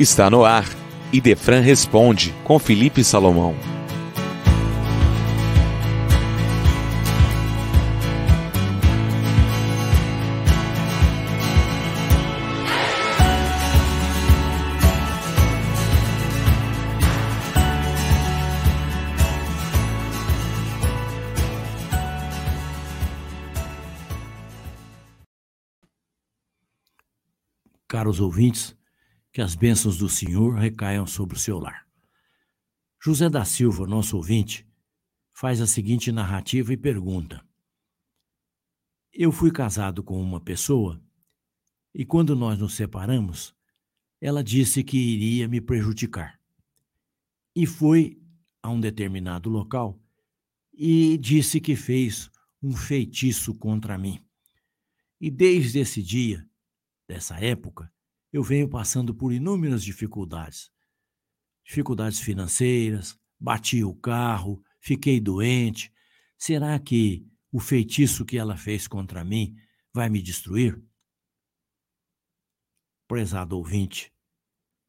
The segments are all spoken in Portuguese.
Está no ar. Idefran responde com Felipe Salomão. Caros ouvintes, que as bênçãos do Senhor recaiam sobre o seu lar. José da Silva, nosso ouvinte, faz a seguinte narrativa e pergunta: Eu fui casado com uma pessoa e quando nós nos separamos, ela disse que iria me prejudicar. E foi a um determinado local e disse que fez um feitiço contra mim. E desde esse dia dessa época, eu venho passando por inúmeras dificuldades. Dificuldades financeiras, bati o carro, fiquei doente. Será que o feitiço que ela fez contra mim vai me destruir? Prezado ouvinte,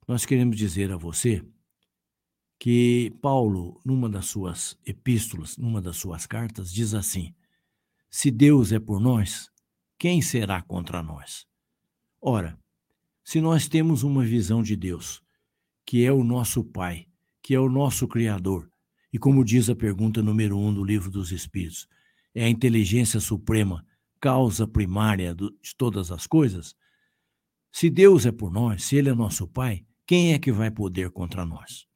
nós queremos dizer a você que Paulo, numa das suas epístolas, numa das suas cartas, diz assim: Se Deus é por nós, quem será contra nós? Ora, se nós temos uma visão de Deus, que é o nosso Pai, que é o nosso Criador, e como diz a pergunta número um do Livro dos Espíritos, é a inteligência suprema, causa primária de todas as coisas, se Deus é por nós, se Ele é nosso Pai, quem é que vai poder contra nós?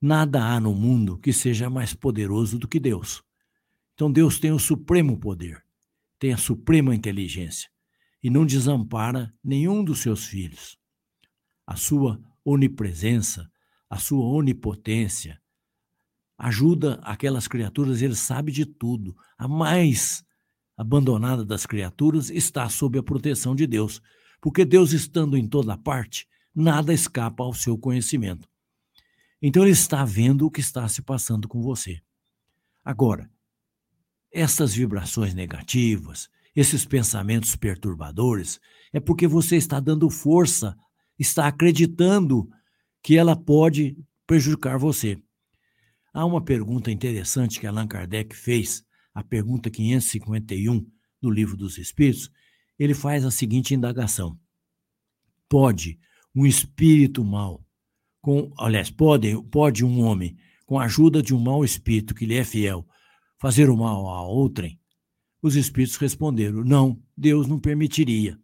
Nada há no mundo que seja mais poderoso do que Deus. Então Deus tem o supremo poder, tem a suprema inteligência e não desampara nenhum dos seus filhos. A sua onipresença, a sua onipotência, ajuda aquelas criaturas, ele sabe de tudo. A mais abandonada das criaturas está sob a proteção de Deus, porque Deus estando em toda parte, nada escapa ao seu conhecimento. Então ele está vendo o que está se passando com você. Agora, essas vibrações negativas, esses pensamentos perturbadores, é porque você está dando força, está acreditando que ela pode prejudicar você. Há uma pergunta interessante que Allan Kardec fez, a pergunta 551 do Livro dos Espíritos. Ele faz a seguinte indagação: Pode um espírito mau, com, aliás, pode, pode um homem, com a ajuda de um mau espírito que lhe é fiel, fazer o mal a outrem? Os espíritos responderam: não, Deus não permitiria.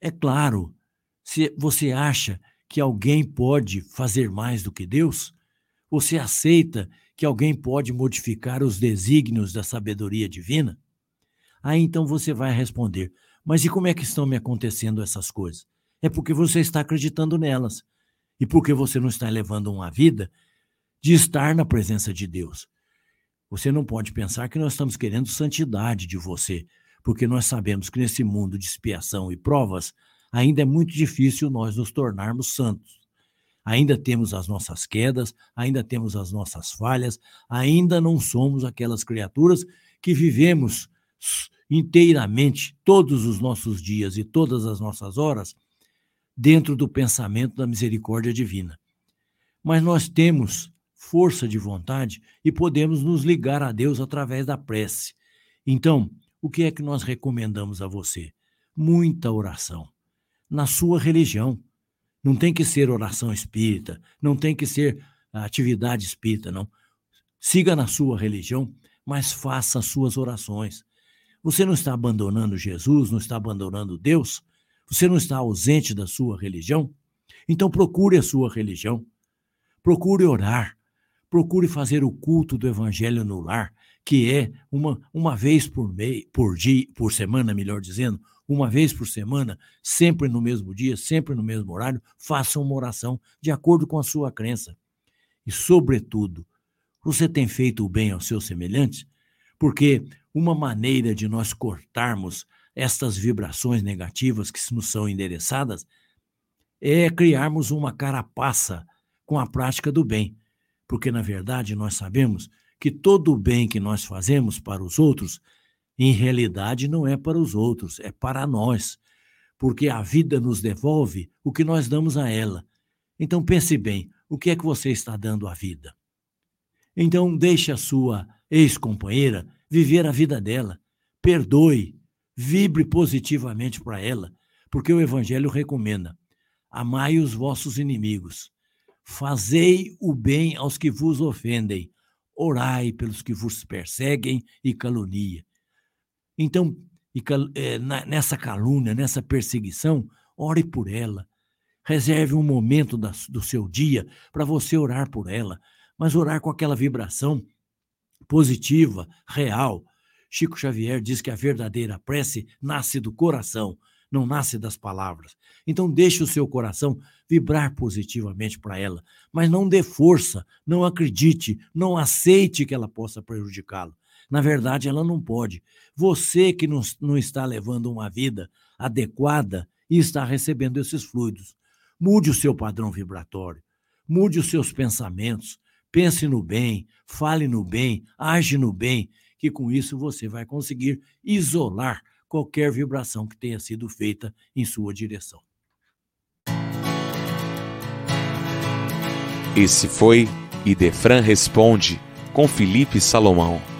É claro, se você acha que alguém pode fazer mais do que Deus, você aceita que alguém pode modificar os desígnios da sabedoria divina? Aí então você vai responder: mas e como é que estão me acontecendo essas coisas? É porque você está acreditando nelas e porque você não está levando uma vida de estar na presença de Deus. Você não pode pensar que nós estamos querendo santidade de você, porque nós sabemos que nesse mundo de expiação e provas, ainda é muito difícil nós nos tornarmos santos. Ainda temos as nossas quedas, ainda temos as nossas falhas, ainda não somos aquelas criaturas que vivemos inteiramente todos os nossos dias e todas as nossas horas dentro do pensamento da misericórdia divina. Mas nós temos força de vontade e podemos nos ligar a Deus através da prece. Então, o que é que nós recomendamos a você? Muita oração. Na sua religião. Não tem que ser oração espírita, não tem que ser atividade espírita, não. Siga na sua religião, mas faça as suas orações. Você não está abandonando Jesus, não está abandonando Deus? Você não está ausente da sua religião? Então procure a sua religião. Procure orar. Procure fazer o culto do evangelho no lar, que é uma, uma vez por, mês, por dia, por semana, melhor dizendo, uma vez por semana, sempre no mesmo dia, sempre no mesmo horário, faça uma oração de acordo com a sua crença. E, sobretudo, você tem feito o bem aos seus semelhantes? Porque uma maneira de nós cortarmos estas vibrações negativas que nos são endereçadas é criarmos uma carapaça com a prática do bem porque na verdade nós sabemos que todo o bem que nós fazemos para os outros, em realidade não é para os outros, é para nós. porque a vida nos devolve o que nós damos a ela. Então pense bem, o que é que você está dando à vida? Então deixe a sua ex-companheira viver a vida dela. Perdoe, vibre positivamente para ela, porque o evangelho recomenda: amai os vossos inimigos, fazei o bem aos que vos ofendem, orai pelos que vos perseguem e caluniam. Então, é, nessa calúnia, nessa perseguição, ore por ela. Reserve um momento do seu dia para você orar por ela, mas orar com aquela vibração positiva, real. Chico Xavier diz que a verdadeira prece nasce do coração, não nasce das palavras. Então deixe o seu coração vibrar positivamente para ela, mas não dê força, não acredite, não aceite que ela possa prejudicá-lo. Na verdade, ela não pode. Você que não, não está levando uma vida adequada e está recebendo esses fluidos. Mude o seu padrão vibratório, mude os seus pensamentos, pense no bem, fale no bem, age no bem, que com isso você vai conseguir isolar qualquer vibração que tenha sido feita em sua direção. Esse foi Idefran Responde com Felipe Salomão.